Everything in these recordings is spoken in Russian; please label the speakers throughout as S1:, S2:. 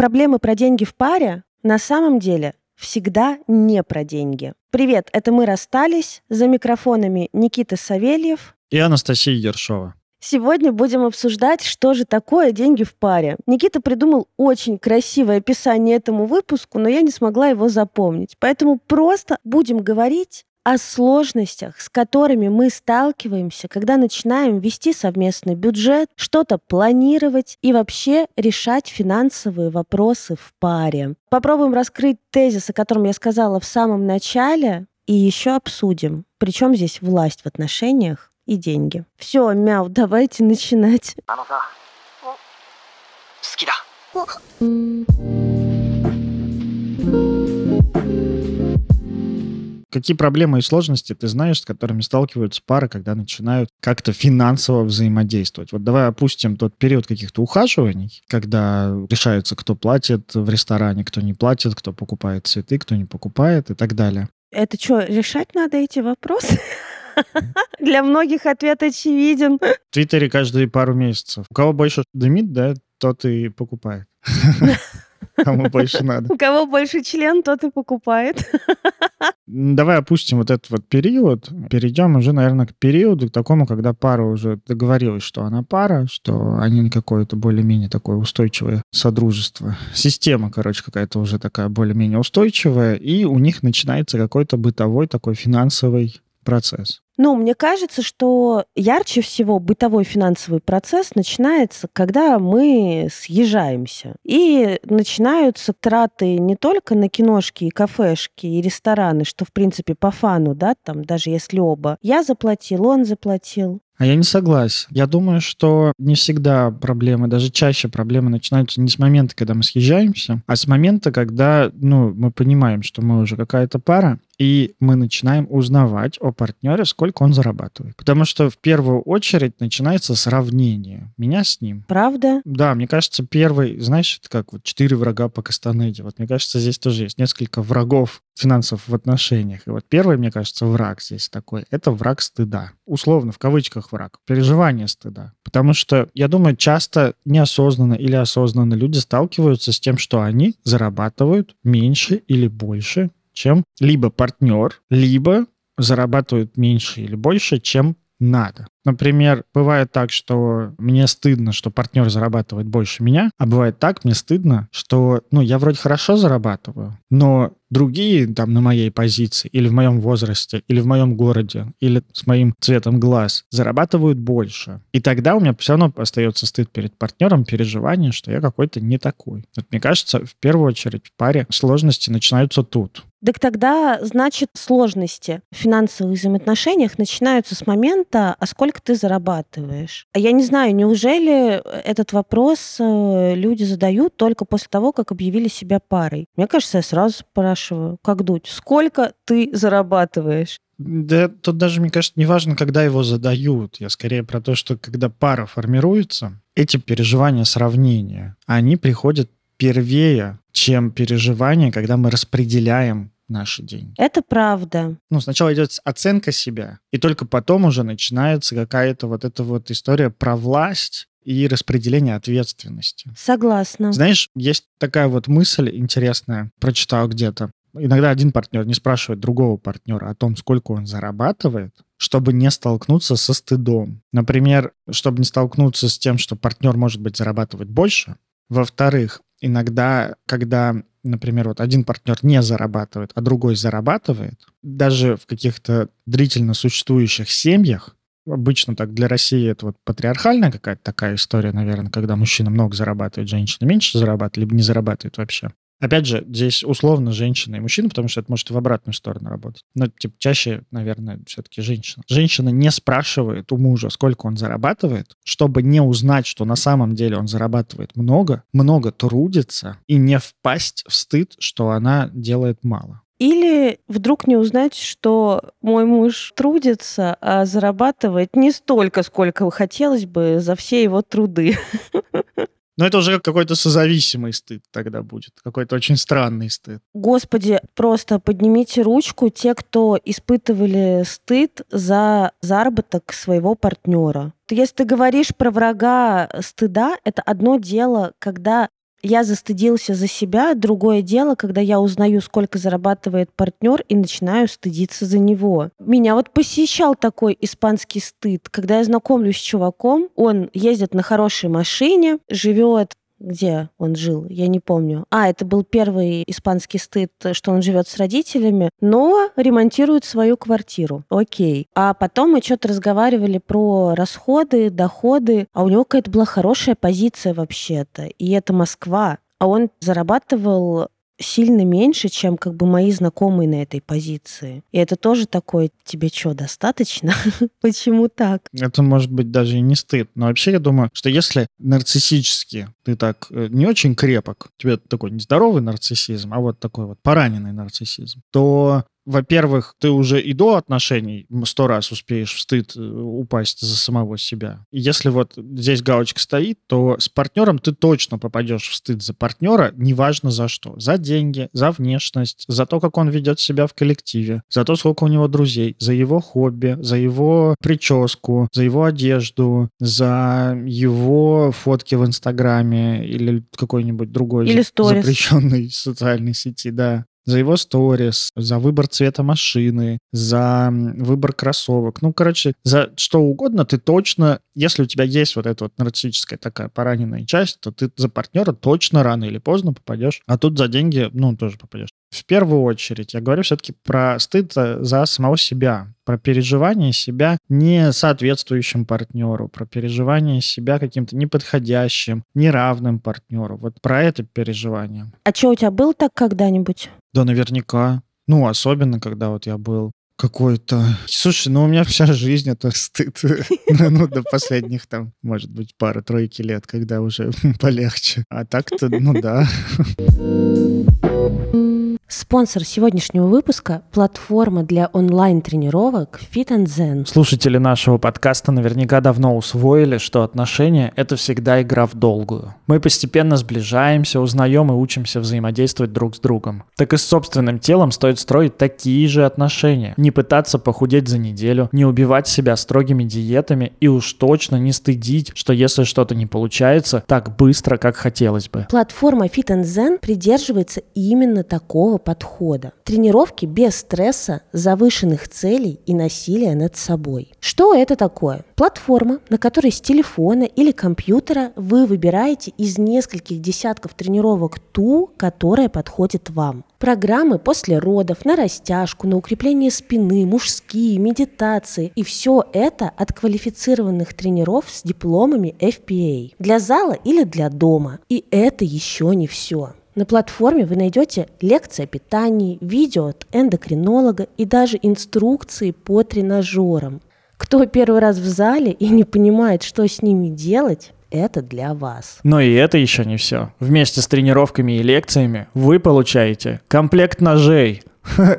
S1: Проблемы про деньги в паре на самом деле всегда не про деньги. Привет, это мы расстались. За микрофонами Никита Савельев
S2: и Анастасия Ершова.
S1: Сегодня будем обсуждать, что же такое деньги в паре. Никита придумал очень красивое описание этому выпуску, но я не смогла его запомнить. Поэтому просто будем говорить о сложностях, с которыми мы сталкиваемся, когда начинаем вести совместный бюджет, что-то планировать и вообще решать финансовые вопросы в паре. Попробуем раскрыть тезис, о котором я сказала в самом начале, и еще обсудим, причем здесь власть в отношениях и деньги. Все, мяу, давайте начинать.
S2: Какие проблемы и сложности ты знаешь, с которыми сталкиваются пары, когда начинают как-то финансово взаимодействовать? Вот давай опустим тот период каких-то ухаживаний, когда решается, кто платит в ресторане, кто не платит, кто покупает цветы, кто не покупает и так далее.
S1: Это что, решать надо эти вопросы? Для многих ответ очевиден.
S2: В Твиттере каждые пару месяцев. У кого больше дымит, да, тот и покупает. Кому больше надо.
S1: У кого больше член, тот и покупает.
S2: Давай опустим вот этот вот период, перейдем уже, наверное, к периоду, к такому, когда пара уже договорилась, что она пара, что они какое-то более-менее такое устойчивое содружество. Система, короче, какая-то уже такая более-менее устойчивая, и у них начинается какой-то бытовой такой финансовый процесс.
S1: Ну, мне кажется, что ярче всего бытовой финансовый процесс начинается, когда мы съезжаемся. И начинаются траты не только на киношки и кафешки и рестораны, что, в принципе, по фану, да, там, даже если оба. Я заплатил, он заплатил.
S2: А я не согласен. Я думаю, что не всегда проблемы, даже чаще проблемы начинаются не с момента, когда мы съезжаемся, а с момента, когда ну, мы понимаем, что мы уже какая-то пара, и мы начинаем узнавать о партнере, сколько он зарабатывает. Потому что в первую очередь начинается сравнение меня с ним.
S1: Правда?
S2: Да, мне кажется, первый, знаешь, это как вот четыре врага по Кастанеде. Вот мне кажется, здесь тоже есть несколько врагов финансов в отношениях. И вот первый, мне кажется, враг здесь такой, это враг стыда. Условно, в кавычках враг. Переживание стыда. Потому что, я думаю, часто неосознанно или осознанно люди сталкиваются с тем, что они зарабатывают меньше или больше, чем либо партнер, либо зарабатывают меньше или больше, чем надо. Например, бывает так, что мне стыдно, что партнер зарабатывает больше меня, а бывает так, мне стыдно, что, ну, я вроде хорошо зарабатываю, но другие там на моей позиции или в моем возрасте, или в моем городе, или с моим цветом глаз зарабатывают больше. И тогда у меня все равно остается стыд перед партнером, переживание, что я какой-то не такой. Вот мне кажется, в первую очередь в паре сложности начинаются тут.
S1: Так тогда, значит, сложности в финансовых взаимоотношениях начинаются с момента, а сколько сколько ты зарабатываешь? А я не знаю, неужели этот вопрос э, люди задают только после того, как объявили себя парой? Мне кажется, я сразу спрашиваю, как дуть, сколько ты зарабатываешь?
S2: Да, тут даже, мне кажется, не важно, когда его задают. Я скорее про то, что когда пара формируется, эти переживания сравнения, они приходят первее, чем переживания, когда мы распределяем наши деньги.
S1: Это правда.
S2: Ну, сначала идет оценка себя, и только потом уже начинается какая-то вот эта вот история про власть и распределение ответственности.
S1: Согласна.
S2: Знаешь, есть такая вот мысль интересная, прочитал где-то. Иногда один партнер не спрашивает другого партнера о том, сколько он зарабатывает, чтобы не столкнуться со стыдом. Например, чтобы не столкнуться с тем, что партнер, может быть, зарабатывать больше. Во-вторых, иногда, когда например, вот один партнер не зарабатывает, а другой зарабатывает, даже в каких-то длительно существующих семьях, обычно так для России это вот патриархальная какая-то такая история, наверное, когда мужчина много зарабатывает, женщина меньше зарабатывает, либо не зарабатывает вообще. Опять же, здесь условно женщина и мужчина, потому что это может в обратную сторону работать. Но типа, чаще, наверное, все-таки женщина. Женщина не спрашивает у мужа, сколько он зарабатывает, чтобы не узнать, что на самом деле он зарабатывает много, много трудится и не впасть в стыд, что она делает мало.
S1: Или вдруг не узнать, что мой муж трудится, а зарабатывает не столько, сколько хотелось бы за все его труды.
S2: Но это уже какой-то созависимый стыд тогда будет, какой-то очень странный стыд.
S1: Господи, просто поднимите ручку те, кто испытывали стыд за заработок своего партнера. Если ты говоришь про врага стыда, это одно дело, когда Я застыдился за себя. Другое дело, когда я узнаю, сколько зарабатывает партнер, и начинаю стыдиться за него. Меня вот посещал такой испанский стыд. Когда я знакомлюсь с чуваком, он ездит на хорошей машине, живет где он жил, я не помню. А, это был первый испанский стыд, что он живет с родителями, но ремонтирует свою квартиру. Окей. А потом мы что-то разговаривали про расходы, доходы, а у него какая-то была хорошая позиция вообще-то. И это Москва. А он зарабатывал сильно меньше, чем как бы мои знакомые на этой позиции. И это тоже такое, тебе что, достаточно? Почему так?
S2: Это может быть даже и не стыд. Но вообще я думаю, что если нарциссически ты так э, не очень крепок, у тебя такой нездоровый нарциссизм, а вот такой вот пораненный нарциссизм, то во-первых, ты уже и до отношений сто раз успеешь в стыд э, упасть за самого себя. И если вот здесь галочка стоит, то с партнером ты точно попадешь в стыд за партнера, неважно за что. За деньги, за внешность, за то, как он ведет себя в коллективе, за то, сколько у него друзей, за его хобби, за его прическу, за его одежду, за его фотки в Инстаграме или какой-нибудь другой
S1: или
S2: запрещенной социальной сети, да за его сторис, за выбор цвета машины, за выбор кроссовок. Ну, короче, за что угодно ты точно, если у тебя есть вот эта вот нарциссическая такая пораненная часть, то ты за партнера точно рано или поздно попадешь. А тут за деньги, ну, тоже попадешь. В первую очередь я говорю все-таки про стыд за самого себя, про переживание себя не соответствующим партнеру, про переживание себя каким-то неподходящим, неравным партнеру. Вот про это переживание.
S1: А что, у тебя был так когда-нибудь?
S2: Да, наверняка. Ну, особенно, когда вот я был какой-то... Слушай, ну у меня вся жизнь это стыд. ну, до последних там, может быть, пары-тройки лет, когда уже полегче. А так-то, ну да.
S1: Спонсор сегодняшнего выпуска – платформа для онлайн-тренировок Fit and Zen.
S2: Слушатели нашего подкаста наверняка давно усвоили, что отношения – это всегда игра в долгую. Мы постепенно сближаемся, узнаем и учимся взаимодействовать друг с другом. Так и с собственным телом стоит строить такие же отношения. Не пытаться похудеть за неделю, не убивать себя строгими диетами и уж точно не стыдить, что если что-то не получается так быстро, как хотелось бы.
S1: Платформа Fit and Zen придерживается именно такого подхода. Тренировки без стресса, завышенных целей и насилия над собой. Что это такое? Платформа, на которой с телефона или компьютера вы выбираете из нескольких десятков тренировок ту, которая подходит вам. Программы после родов, на растяжку, на укрепление спины, мужские, медитации. И все это от квалифицированных тренеров с дипломами FPA. Для зала или для дома. И это еще не все. На платформе вы найдете лекции о питании, видео от эндокринолога и даже инструкции по тренажерам. Кто первый раз в зале и не понимает, что с ними делать, это для вас.
S2: Но и это еще не все. Вместе с тренировками и лекциями вы получаете комплект ножей.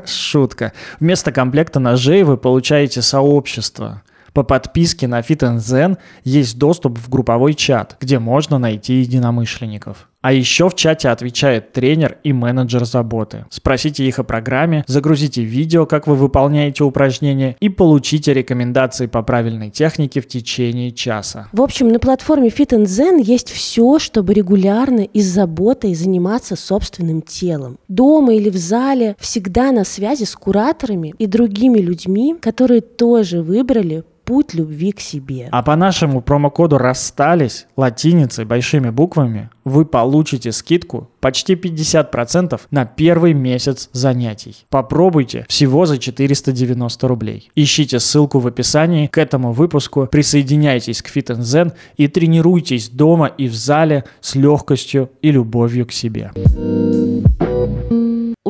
S2: Шутка. Вместо комплекта ножей вы получаете сообщество. По подписке на Fit есть доступ в групповой чат, где можно найти единомышленников. А еще в чате отвечает тренер и менеджер заботы. Спросите их о программе, загрузите видео, как вы выполняете упражнения и получите рекомендации по правильной технике в течение часа.
S1: В общем, на платформе Fit Zen есть все, чтобы регулярно и с заботой заниматься собственным телом. Дома или в зале всегда на связи с кураторами и другими людьми, которые тоже выбрали путь любви к себе.
S2: А по нашему промокоду «Расстались» латиницей большими буквами вы получите скидку почти 50% на первый месяц занятий. Попробуйте всего за 490 рублей. Ищите ссылку в описании к этому выпуску, присоединяйтесь к Fit Zen и тренируйтесь дома и в зале с легкостью и любовью к себе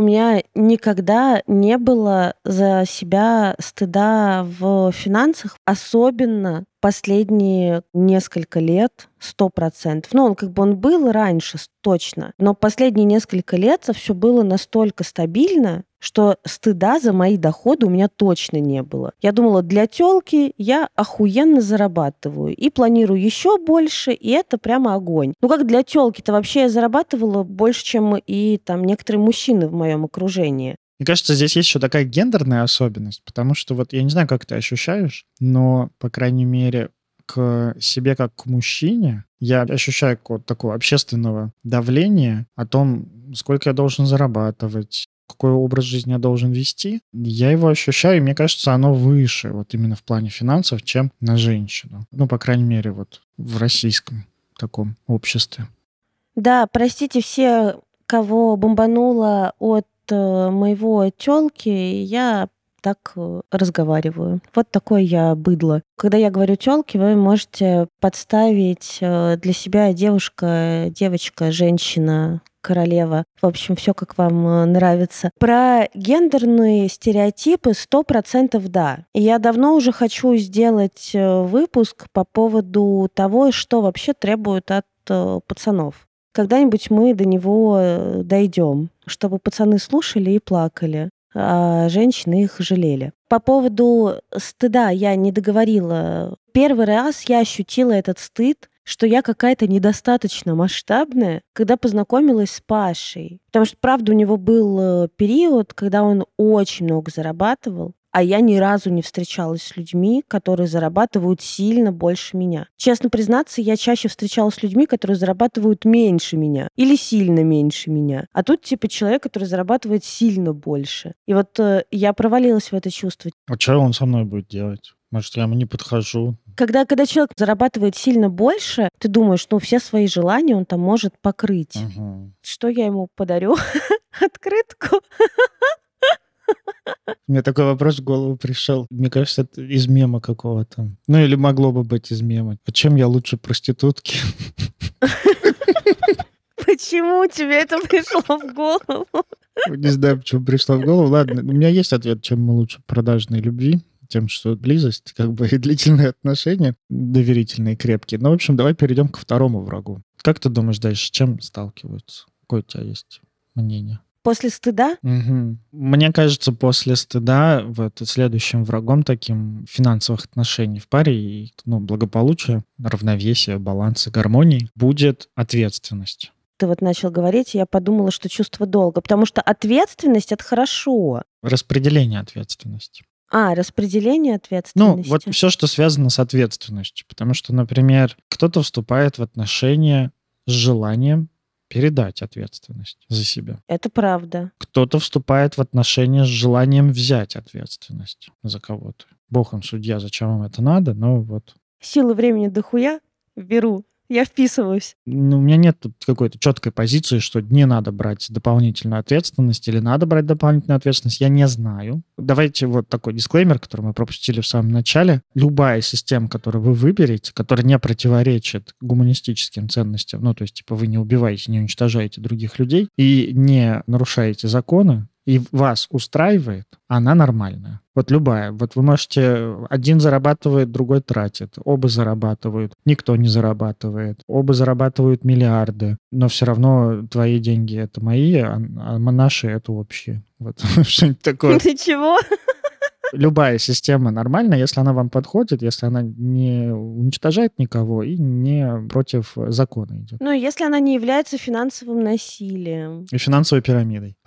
S1: у меня никогда не было за себя стыда в финансах, особенно последние несколько лет сто процентов. Ну, он как бы он был раньше, точно. Но последние несколько лет все было настолько стабильно, что стыда за мои доходы у меня точно не было. Я думала, для телки я охуенно зарабатываю и планирую еще больше, и это прямо огонь. Ну как для телки-то вообще я зарабатывала больше, чем и там некоторые мужчины в моем окружении.
S2: Мне кажется, здесь есть еще такая гендерная особенность, потому что вот я не знаю, как ты ощущаешь, но, по крайней мере, к себе как к мужчине, я ощущаю вот такого общественного давления о том, сколько я должен зарабатывать, какой образ жизни я должен вести, я его ощущаю, и мне кажется, оно выше вот именно в плане финансов, чем на женщину. Ну, по крайней мере, вот в российском таком обществе.
S1: Да, простите все, кого бомбануло от моего тёлки, я так э, разговариваю. Вот такое я быдло. Когда я говорю тёлки, вы можете подставить э, для себя девушка, девочка, женщина, королева. В общем, все как вам э, нравится. Про гендерные стереотипы сто процентов да. И я давно уже хочу сделать выпуск по поводу того, что вообще требуют от пацанов. Когда-нибудь мы до него дойдем, чтобы пацаны слушали и плакали а женщины их жалели. По поводу стыда я не договорила. Первый раз я ощутила этот стыд, что я какая-то недостаточно масштабная, когда познакомилась с Пашей. Потому что, правда, у него был э, период, когда он очень много зарабатывал, а я ни разу не встречалась с людьми, которые зарабатывают сильно больше меня. Честно признаться, я чаще встречалась с людьми, которые зарабатывают меньше меня или сильно меньше меня. А тут типа человек, который зарабатывает сильно больше. И вот э, я провалилась в это чувство.
S2: А что он со мной будет делать? Может, я ему не подхожу.
S1: Когда, когда человек зарабатывает сильно больше, ты думаешь, ну, все свои желания он там может покрыть.
S2: Угу.
S1: Что я ему подарю? Открытку?
S2: Мне такой вопрос в голову пришел. Мне кажется, это из мема какого-то. Ну или могло бы быть из мема. А чем я лучше проститутки?
S1: Почему тебе это пришло в голову?
S2: Не знаю, почему пришло в голову. Ладно, у меня есть ответ, чем мы лучше продажной любви тем, что близость, как бы и длительные отношения, доверительные, крепкие. Ну, в общем, давай перейдем к второму врагу. Как ты думаешь дальше, с чем сталкиваются? Какое у тебя есть мнение?
S1: После стыда?
S2: Угу. Мне кажется, после стыда вот следующим врагом таким финансовых отношений в паре и ну, благополучия, равновесия, баланса, гармонии будет ответственность
S1: ты вот начал говорить, я подумала, что чувство долга, потому что ответственность — это хорошо.
S2: Распределение ответственности.
S1: А, распределение ответственности.
S2: Ну, вот все, что связано с ответственностью. Потому что, например, кто-то вступает в отношения с желанием передать ответственность за себя.
S1: Это правда.
S2: Кто-то вступает в отношения с желанием взять ответственность за кого-то. Бог им судья, зачем вам это надо, но вот.
S1: Силы времени дохуя беру я вписываюсь.
S2: Ну, у меня нет какой-то четкой позиции, что не надо брать дополнительную ответственность или надо брать дополнительную ответственность. Я не знаю. Давайте вот такой дисклеймер, который мы пропустили в самом начале. Любая система, которую вы выберете, которая не противоречит гуманистическим ценностям, ну, то есть, типа, вы не убиваете, не уничтожаете других людей и не нарушаете законы, и вас устраивает, она нормальная. Вот любая. Вот вы можете... Один зарабатывает, другой тратит. Оба зарабатывают. Никто не зарабатывает. Оба зарабатывают миллиарды. Но все равно твои деньги — это мои, а, а наши — это общие. Вот что-нибудь такое.
S1: Ты чего?
S2: Любая система нормальна, если она вам подходит, если она не уничтожает никого и не против закона идет.
S1: Ну, если она не является финансовым насилием.
S2: И финансовой пирамидой.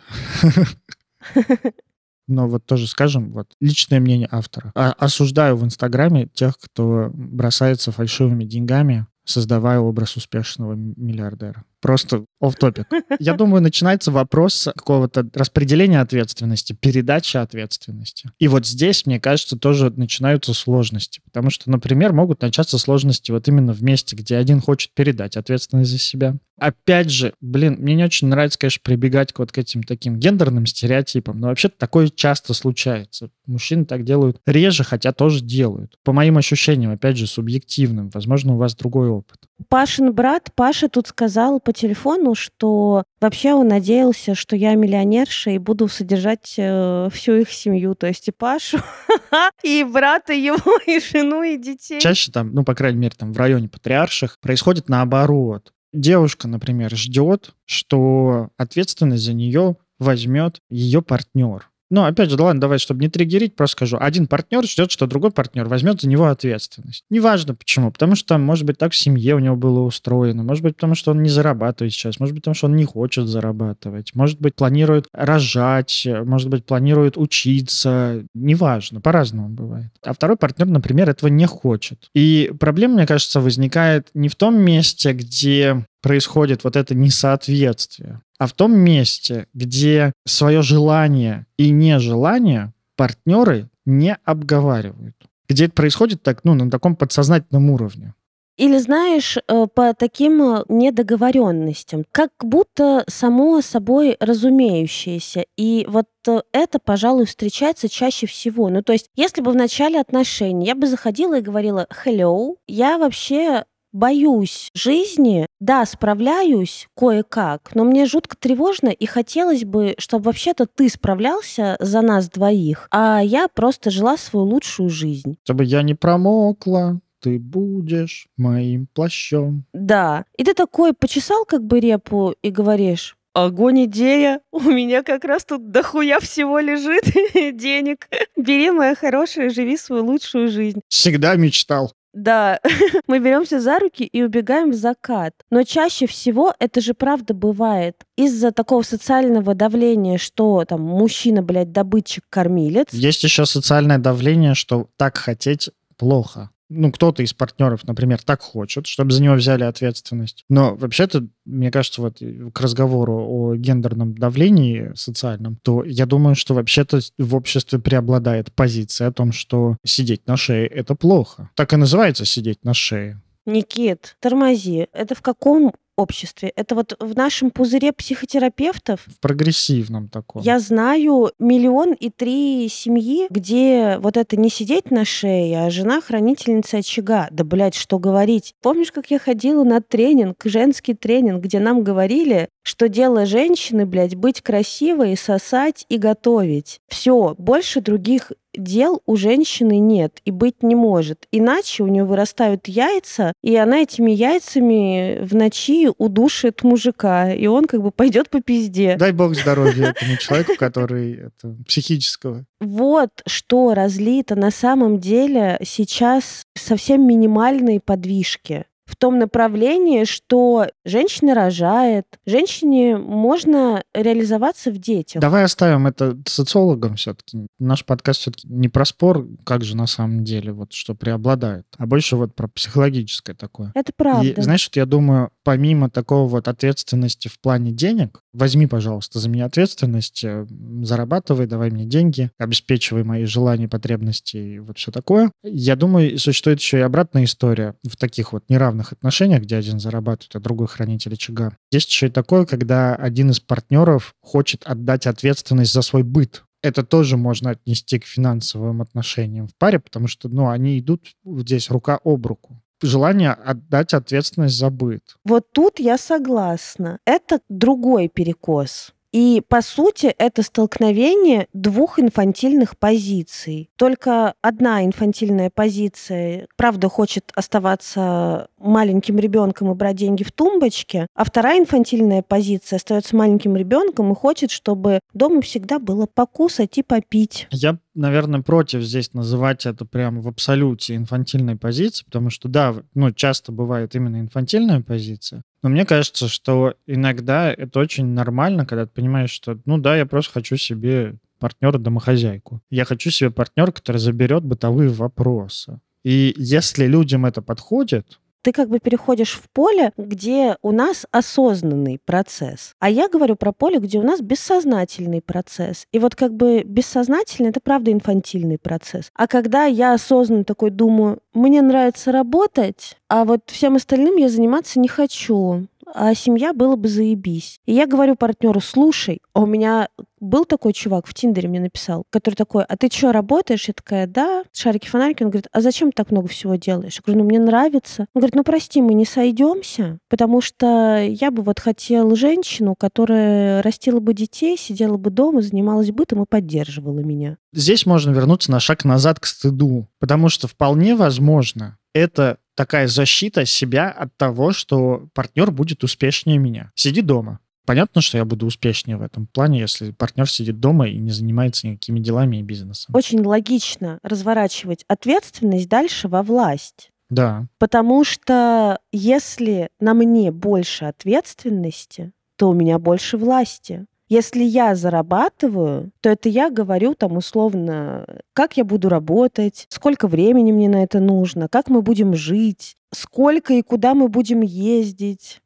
S2: Но вот тоже скажем, вот личное мнение автора. А, осуждаю в Инстаграме тех, кто бросается фальшивыми деньгами, создавая образ успешного миллиардера. Просто оф топик Я думаю, начинается вопрос какого-то распределения ответственности, передачи ответственности. И вот здесь, мне кажется, тоже начинаются сложности. Потому что, например, могут начаться сложности вот именно в месте, где один хочет передать ответственность за себя. Опять же, блин, мне не очень нравится, конечно, прибегать вот к этим таким гендерным стереотипам, но вообще такое часто случается. Мужчины так делают реже, хотя тоже делают. По моим ощущениям, опять же, субъективным. Возможно, у вас другой опыт.
S1: Пашин брат, Паша тут сказал по телефону, что вообще он надеялся, что я миллионерша и буду содержать э, всю их семью, то есть и Пашу, и брата его, и жену, и детей.
S2: Чаще там, ну, по крайней мере, там в районе патриарших происходит наоборот. Девушка, например, ждет, что ответственность за нее возьмет ее партнер Ну, опять же, ладно, давай, чтобы не триггерить, просто скажу. Один партнер ждет, что другой партнер возьмет за него ответственность. Неважно почему. Потому что может быть, так в семье у него было устроено. Может быть, потому что он не зарабатывает сейчас. Может быть, потому что он не хочет зарабатывать. Может быть, планирует рожать. Может быть, планирует учиться. Неважно. По-разному бывает. А второй партнер, например, этого не хочет. И проблема, мне кажется, возникает не в том месте, где происходит вот это несоответствие, а в том месте, где свое желание и нежелание партнеры не обговаривают. Где это происходит так, ну, на таком подсознательном уровне.
S1: Или, знаешь, э, по таким э, недоговоренностям, как будто само собой разумеющееся. И вот э, это, пожалуй, встречается чаще всего. Ну, то есть, если бы в начале отношений я бы заходила и говорила «hello», я вообще боюсь жизни, да, справляюсь кое-как, но мне жутко тревожно, и хотелось бы, чтобы вообще-то ты справлялся за нас двоих, а я просто жила свою лучшую жизнь.
S2: Чтобы я не промокла, ты будешь моим плащом.
S1: Да. И ты такой почесал как бы репу и говоришь, Огонь идея. У меня как раз тут дохуя всего лежит денег. Бери, моя хорошая, живи свою лучшую жизнь.
S2: Всегда мечтал.
S1: Да, мы беремся за руки и убегаем в закат. Но чаще всего это же правда бывает. Из-за такого социального давления, что там мужчина, блядь, добытчик-кормилец.
S2: Есть еще социальное давление, что так хотеть плохо ну, кто-то из партнеров, например, так хочет, чтобы за него взяли ответственность. Но вообще-то, мне кажется, вот к разговору о гендерном давлении социальном, то я думаю, что вообще-то в обществе преобладает позиция о том, что сидеть на шее — это плохо. Так и называется сидеть на шее.
S1: Никит, тормози. Это в каком обществе. Это вот в нашем пузыре психотерапевтов.
S2: В прогрессивном таком.
S1: Я знаю миллион и три семьи, где вот это не сидеть на шее, а жена хранительница очага. Да, блядь, что говорить. Помнишь, как я ходила на тренинг, женский тренинг, где нам говорили, что дело женщины, блядь, быть красивой, сосать и готовить. Все, больше других дел у женщины нет и быть не может. Иначе у нее вырастают яйца, и она этими яйцами в ночи удушит мужика, и он как бы пойдет по пизде.
S2: Дай бог здоровья этому человеку, который это, психического.
S1: Вот что разлито на самом деле сейчас совсем минимальные подвижки в том направлении, что женщина рожает, женщине можно реализоваться в детях.
S2: Давай оставим это социологам все-таки. Наш подкаст все-таки не про спор, как же на самом деле, вот что преобладает, а больше вот про психологическое такое.
S1: Это правда.
S2: И знаешь, вот я думаю, помимо такого вот ответственности в плане денег, возьми, пожалуйста, за меня ответственность, э, зарабатывай, давай мне деньги, обеспечивай мои желания, потребности и вот все такое. Я думаю, существует еще и обратная история в таких вот неравных равных отношениях, где один зарабатывает, а другой хранитель очага. Есть еще и такое, когда один из партнеров хочет отдать ответственность за свой быт. Это тоже можно отнести к финансовым отношениям в паре, потому что ну, они идут здесь рука об руку желание отдать ответственность за быт.
S1: Вот тут я согласна. Это другой перекос. И, по сути, это столкновение двух инфантильных позиций. Только одна инфантильная позиция, правда, хочет оставаться маленьким ребенком и брать деньги в тумбочке, а вторая инфантильная позиция остается маленьким ребенком и хочет, чтобы дома всегда было покусать и попить.
S2: Я наверное, против здесь называть это прямо в абсолюте инфантильной позиции, потому что, да, ну, часто бывает именно инфантильная позиция, но мне кажется, что иногда это очень нормально, когда ты понимаешь, что, ну да, я просто хочу себе партнера-домохозяйку. Я хочу себе партнера, который заберет бытовые вопросы. И если людям это подходит,
S1: ты как бы переходишь в поле, где у нас осознанный процесс. А я говорю про поле, где у нас бессознательный процесс. И вот как бы бессознательный — это правда инфантильный процесс. А когда я осознанно такой думаю, мне нравится работать, а вот всем остальным я заниматься не хочу, а семья было бы заебись. И я говорю партнеру, слушай, а у меня был такой чувак в Тиндере мне написал, который такой, а ты что, работаешь? Я такая, да, шарики-фонарики. Он говорит, а зачем ты так много всего делаешь? Я говорю, ну мне нравится. Он говорит, ну прости, мы не сойдемся, потому что я бы вот хотел женщину, которая растила бы детей, сидела бы дома, занималась бытом и поддерживала меня.
S2: Здесь можно вернуться на шаг назад к стыду, потому что вполне возможно, это такая защита себя от того, что партнер будет успешнее меня. Сиди дома. Понятно, что я буду успешнее в этом плане, если партнер сидит дома и не занимается никакими делами и бизнесом.
S1: Очень логично разворачивать ответственность дальше во власть.
S2: Да.
S1: Потому что если на мне больше ответственности, то у меня больше власти. Если я зарабатываю, то это я говорю там условно, как я буду работать, сколько времени мне на это нужно, как мы будем жить, сколько и куда мы будем ездить.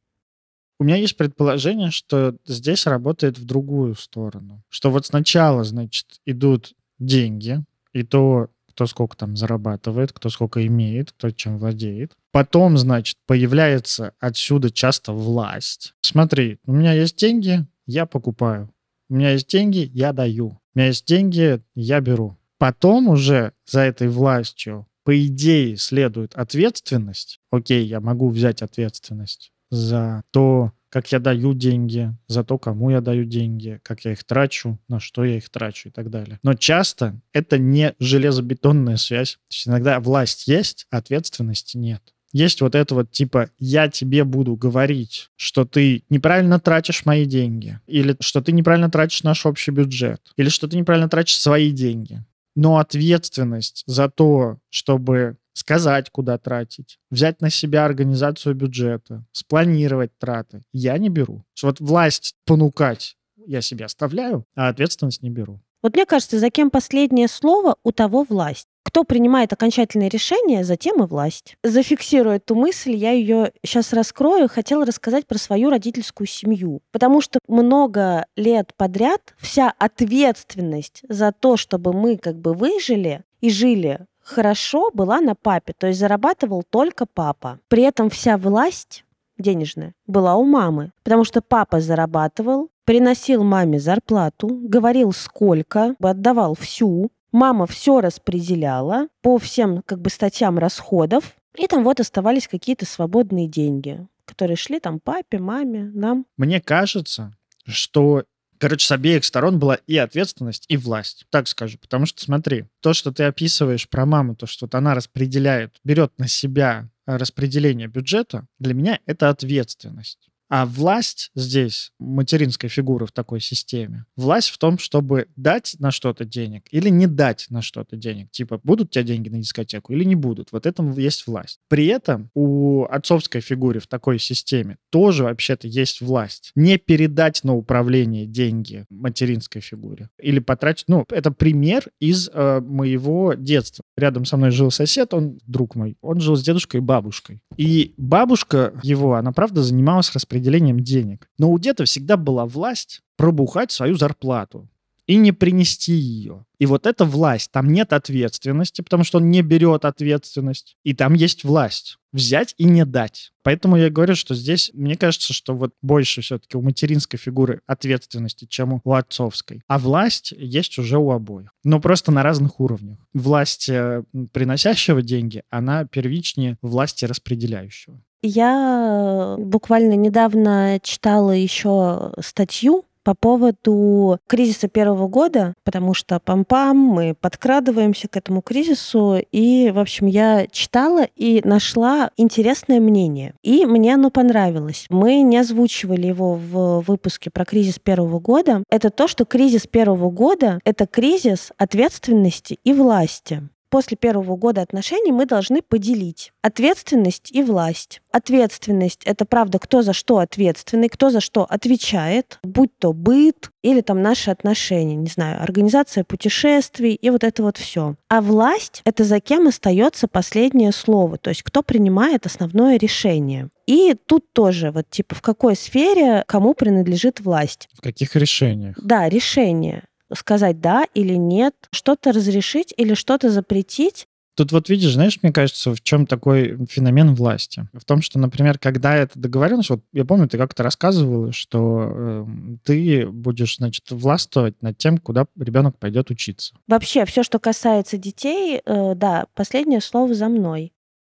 S2: У меня есть предположение, что здесь работает в другую сторону. Что вот сначала, значит, идут деньги, и то, кто сколько там зарабатывает, кто сколько имеет, кто чем владеет. Потом, значит, появляется отсюда часто власть. Смотри, у меня есть деньги, я покупаю. У меня есть деньги, я даю. У меня есть деньги, я беру. Потом уже за этой властью, по идее, следует ответственность. Окей, я могу взять ответственность за то, как я даю деньги, за то, кому я даю деньги, как я их трачу, на что я их трачу и так далее. Но часто это не железобетонная связь. То есть иногда власть есть, а ответственности нет. Есть вот это вот типа «я тебе буду говорить, что ты неправильно тратишь мои деньги», или что ты неправильно тратишь наш общий бюджет, или что ты неправильно тратишь свои деньги. Но ответственность за то, чтобы сказать, куда тратить, взять на себя организацию бюджета, спланировать траты, я не беру. Вот власть понукать я себе оставляю, а ответственность не беру.
S1: Вот мне кажется, за кем последнее слово, у того власть. Кто принимает окончательное решение, затем и власть. Зафиксирую эту мысль, я ее сейчас раскрою. Хотела рассказать про свою родительскую семью. Потому что много лет подряд вся ответственность за то, чтобы мы как бы выжили и жили хорошо, была на папе. То есть зарабатывал только папа. При этом вся власть денежная была у мамы. Потому что папа зарабатывал, приносил маме зарплату, говорил сколько, отдавал всю, Мама все распределяла по всем как бы статьям расходов, и там вот оставались какие-то свободные деньги, которые шли там папе, маме, нам.
S2: Мне кажется, что Короче, с обеих сторон была и ответственность, и власть. Так скажу. Потому что, смотри, то, что ты описываешь про маму, то, что вот она распределяет, берет на себя распределение бюджета, для меня это ответственность. А власть здесь, материнская фигура в такой системе, власть в том, чтобы дать на что-то денег или не дать на что-то денег. Типа, будут у тебя деньги на дискотеку или не будут. Вот этом есть власть. При этом у отцовской фигуры в такой системе тоже вообще-то есть власть. Не передать на управление деньги материнской фигуре или потратить. Ну, это пример из э, моего детства. Рядом со мной жил сосед, он друг мой. Он жил с дедушкой и бабушкой. И бабушка его, она правда занималась распределением распределением денег. Но у деда всегда была власть пробухать свою зарплату и не принести ее. И вот эта власть, там нет ответственности, потому что он не берет ответственность. И там есть власть. Взять и не дать. Поэтому я говорю, что здесь, мне кажется, что вот больше все-таки у материнской фигуры ответственности, чем у отцовской. А власть есть уже у обоих. Но просто на разных уровнях. Власть э, приносящего деньги, она первичнее власти распределяющего.
S1: Я буквально недавно читала еще статью по поводу кризиса первого года, потому что пам-пам, мы подкрадываемся к этому кризису. И, в общем, я читала и нашла интересное мнение. И мне оно понравилось. Мы не озвучивали его в выпуске про кризис первого года. Это то, что кризис первого года — это кризис ответственности и власти после первого года отношений мы должны поделить ответственность и власть. Ответственность — это, правда, кто за что ответственный, кто за что отвечает, будь то быт или там наши отношения, не знаю, организация путешествий и вот это вот все. А власть — это за кем остается последнее слово, то есть кто принимает основное решение. И тут тоже, вот типа, в какой сфере кому принадлежит власть.
S2: В каких решениях?
S1: Да, решение сказать да или нет, что-то разрешить или что-то запретить.
S2: Тут вот видишь, знаешь, мне кажется, в чем такой феномен власти? В том, что, например, когда это договоренность, вот я помню, ты как-то рассказывала, что э, ты будешь, значит, властвовать над тем, куда ребенок пойдет учиться.
S1: Вообще, все, что касается детей, э, да, последнее слово за мной.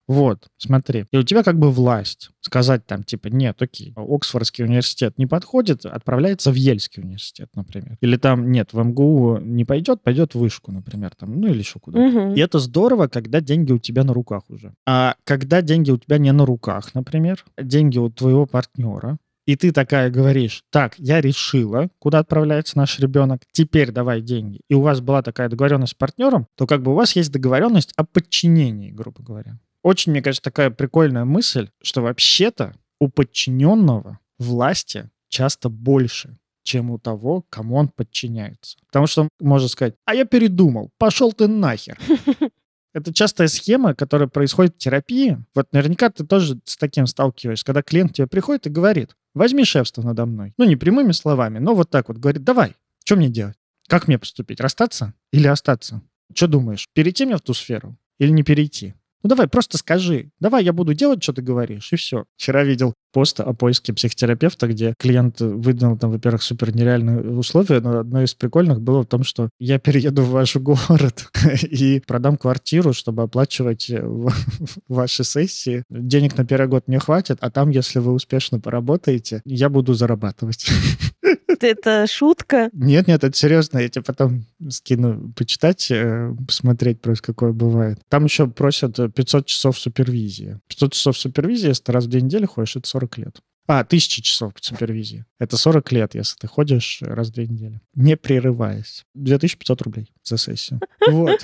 S2: Вот, смотри. И у тебя как бы власть сказать там, типа, нет, окей, Оксфордский университет не подходит, отправляется в Ельский университет, например. Или там, нет, в МГУ не пойдет, пойдет в Вышку, например, там, ну или еще куда-то. Угу. И это здорово, когда деньги у тебя на руках уже. А когда деньги у тебя не на руках, например, деньги у твоего партнера, и ты такая говоришь, так, я решила, куда отправляется наш ребенок, теперь давай деньги, и у вас была такая договоренность с партнером, то как бы у вас есть договоренность о подчинении, грубо говоря. Очень, мне кажется, такая прикольная мысль, что вообще-то у подчиненного власти часто больше, чем у того, кому он подчиняется. Потому что он может сказать, а я передумал, пошел ты нахер. Это частая схема, которая происходит в терапии. Вот наверняка ты тоже с таким сталкиваешься, когда клиент к тебе приходит и говорит, возьми шефство надо мной. Ну, не прямыми словами, но вот так вот говорит, давай, что мне делать? Как мне поступить? Расстаться или остаться? Что думаешь, перейти мне в ту сферу или не перейти? Ну давай, просто скажи. Давай, я буду делать, что ты говоришь, и все. Вчера видел пост о поиске психотерапевта, где клиент выдал там, во-первых, супер нереальные условия, но одно из прикольных было в том, что я перееду в ваш город и продам квартиру, чтобы оплачивать э, ваши сессии. Денег на первый год не хватит, а там, если вы успешно поработаете, я буду зарабатывать.
S1: Это шутка?
S2: Нет, нет, это серьезно. Я тебе потом скину почитать, э, посмотреть просто, какое бывает. Там еще просят 500 часов супервизии. 500 часов супервизии, если ты раз в две недели ходишь, это 40 лет. А, 1000 часов супервизии. Это 40 лет, если ты ходишь раз в две недели. Не прерываясь. 2500 рублей за сессию. Вот.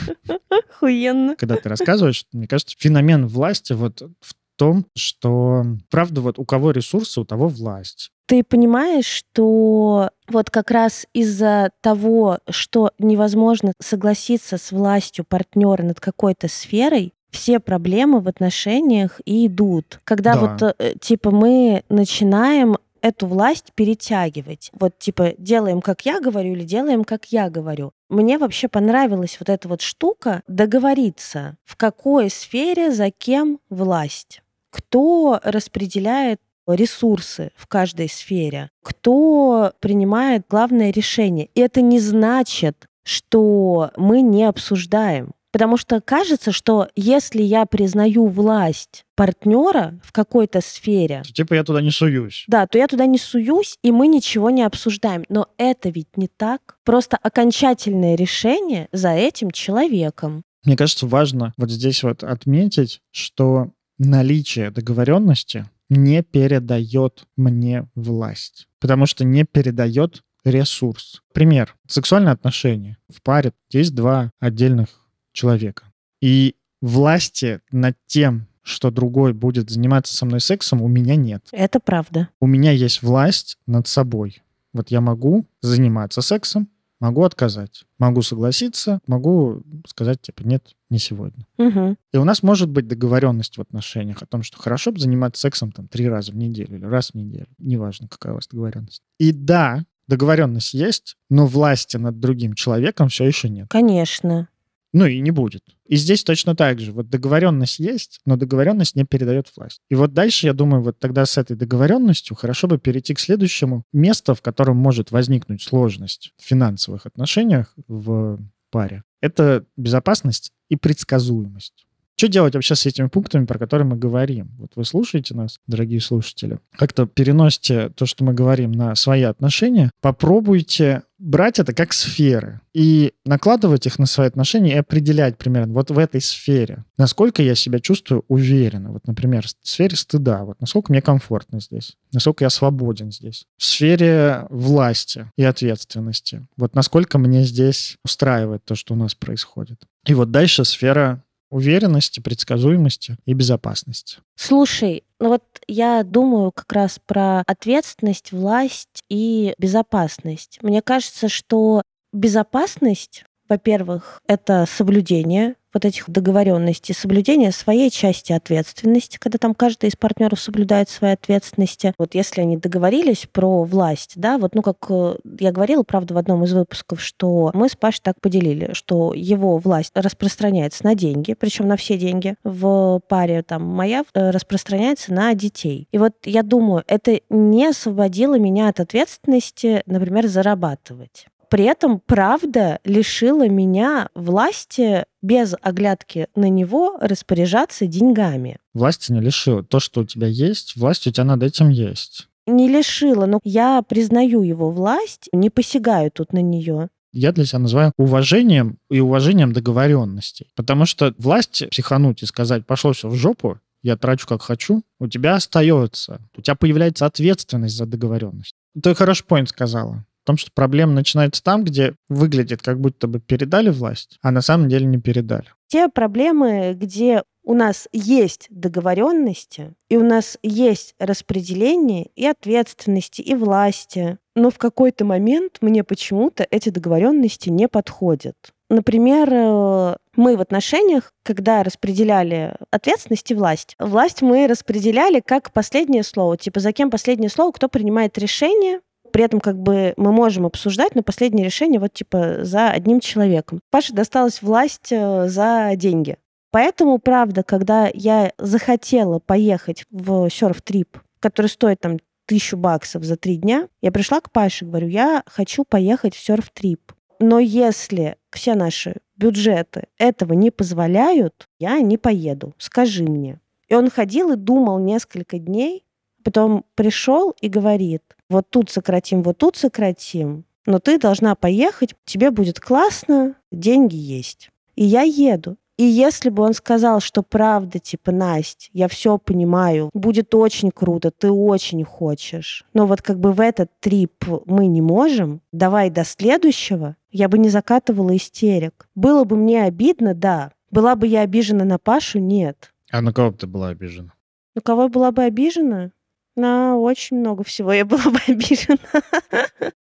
S1: Охуенно.
S2: Когда ты рассказываешь, мне кажется, феномен власти вот в том, что, правда, вот у кого ресурсы, у того власть.
S1: Ты понимаешь, что вот как раз из-за того, что невозможно согласиться с властью партнера над какой-то сферой, все проблемы в отношениях и идут. Когда да. вот э, типа мы начинаем эту власть перетягивать. Вот типа делаем, как я говорю, или делаем, как я говорю. Мне вообще понравилась вот эта вот штука договориться, в какой сфере за кем власть кто распределяет ресурсы в каждой сфере, кто принимает главное решение. И это не значит, что мы не обсуждаем. Потому что кажется, что если я признаю власть партнера в какой-то сфере...
S2: То, типа я туда не суюсь.
S1: Да, то я туда не суюсь, и мы ничего не обсуждаем. Но это ведь не так. Просто окончательное решение за этим человеком.
S2: Мне кажется, важно вот здесь вот отметить, что наличие договоренности не передает мне власть, потому что не передает ресурс. Пример. Сексуальные отношения. В паре есть два отдельных человека. И власти над тем, что другой будет заниматься со мной сексом, у меня нет.
S1: Это правда.
S2: У меня есть власть над собой. Вот я могу заниматься сексом, Могу отказать, могу согласиться, могу сказать, типа, нет, не сегодня.
S1: Угу.
S2: И у нас может быть договоренность в отношениях о том, что хорошо бы заниматься сексом там три раза в неделю или раз в неделю. Неважно, какая у вас договоренность. И да, договоренность есть, но власти над другим человеком все еще нет.
S1: Конечно.
S2: Ну и не будет. И здесь точно так же. Вот договоренность есть, но договоренность не передает власть. И вот дальше, я думаю, вот тогда с этой договоренностью хорошо бы перейти к следующему месту, в котором может возникнуть сложность в финансовых отношениях в паре. Это безопасность и предсказуемость. Что делать вообще с этими пунктами, про которые мы говорим? Вот вы слушаете нас, дорогие слушатели. Как-то переносите то, что мы говорим, на свои отношения. Попробуйте брать это как сферы и накладывать их на свои отношения и определять примерно вот в этой сфере, насколько я себя чувствую уверенно. Вот, например, в сфере стыда, вот насколько мне комфортно здесь, насколько я свободен здесь. В сфере власти и ответственности, вот насколько мне здесь устраивает то, что у нас происходит. И вот дальше сфера уверенности, предсказуемости и безопасности.
S1: Слушай, ну вот я думаю как раз про ответственность, власть и безопасность. Мне кажется, что безопасность, во-первых, это соблюдение вот этих договоренностей, соблюдение своей части ответственности, когда там каждый из партнеров соблюдает свои ответственности. Вот если они договорились про власть, да, вот, ну, как э, я говорила, правда, в одном из выпусков, что мы с Пашей так поделили, что его власть распространяется на деньги, причем на все деньги. В паре там моя э, распространяется на детей. И вот я думаю, это не освободило меня от ответственности, например, зарабатывать. При этом правда лишила меня власти без оглядки на него распоряжаться деньгами.
S2: Власти не лишила. То, что у тебя есть, власть у тебя над этим есть.
S1: Не лишила, но я признаю его власть, не посягаю тут на нее
S2: я для себя называю уважением и уважением договоренностей. Потому что власть психануть и сказать, пошло все в жопу, я трачу как хочу, у тебя остается, у тебя появляется ответственность за договоренность. Ты хороший поинт сказала. Том, что проблема начинается там, где выглядит, как будто бы передали власть, а на самом деле не передали.
S1: Те проблемы, где у нас есть договоренности, и у нас есть распределение и ответственности, и власти. Но в какой-то момент мне почему-то эти договоренности не подходят. Например, э, мы в отношениях, когда распределяли ответственность и власть, власть мы распределяли как последнее слово. Типа, за кем последнее слово, кто принимает решение, при этом как бы мы можем обсуждать, но последнее решение вот типа за одним человеком. Паше досталась власть э, за деньги. Поэтому, правда, когда я захотела поехать в серф-трип, который стоит там тысячу баксов за три дня, я пришла к Паше, говорю, я хочу поехать в серф-трип. Но если все наши бюджеты этого не позволяют, я не поеду. Скажи мне. И он ходил и думал несколько дней, потом пришел и говорит, вот тут сократим, вот тут сократим, но ты должна поехать, тебе будет классно, деньги есть. И я еду. И если бы он сказал, что правда, типа, Настя, я все понимаю, будет очень круто, ты очень хочешь, но вот как бы в этот трип мы не можем, давай до следующего, я бы не закатывала истерик. Было бы мне обидно, да. Была бы я обижена на Пашу, нет.
S2: А на кого бы ты была обижена?
S1: На кого я была бы обижена? На очень много всего я была бы обижена.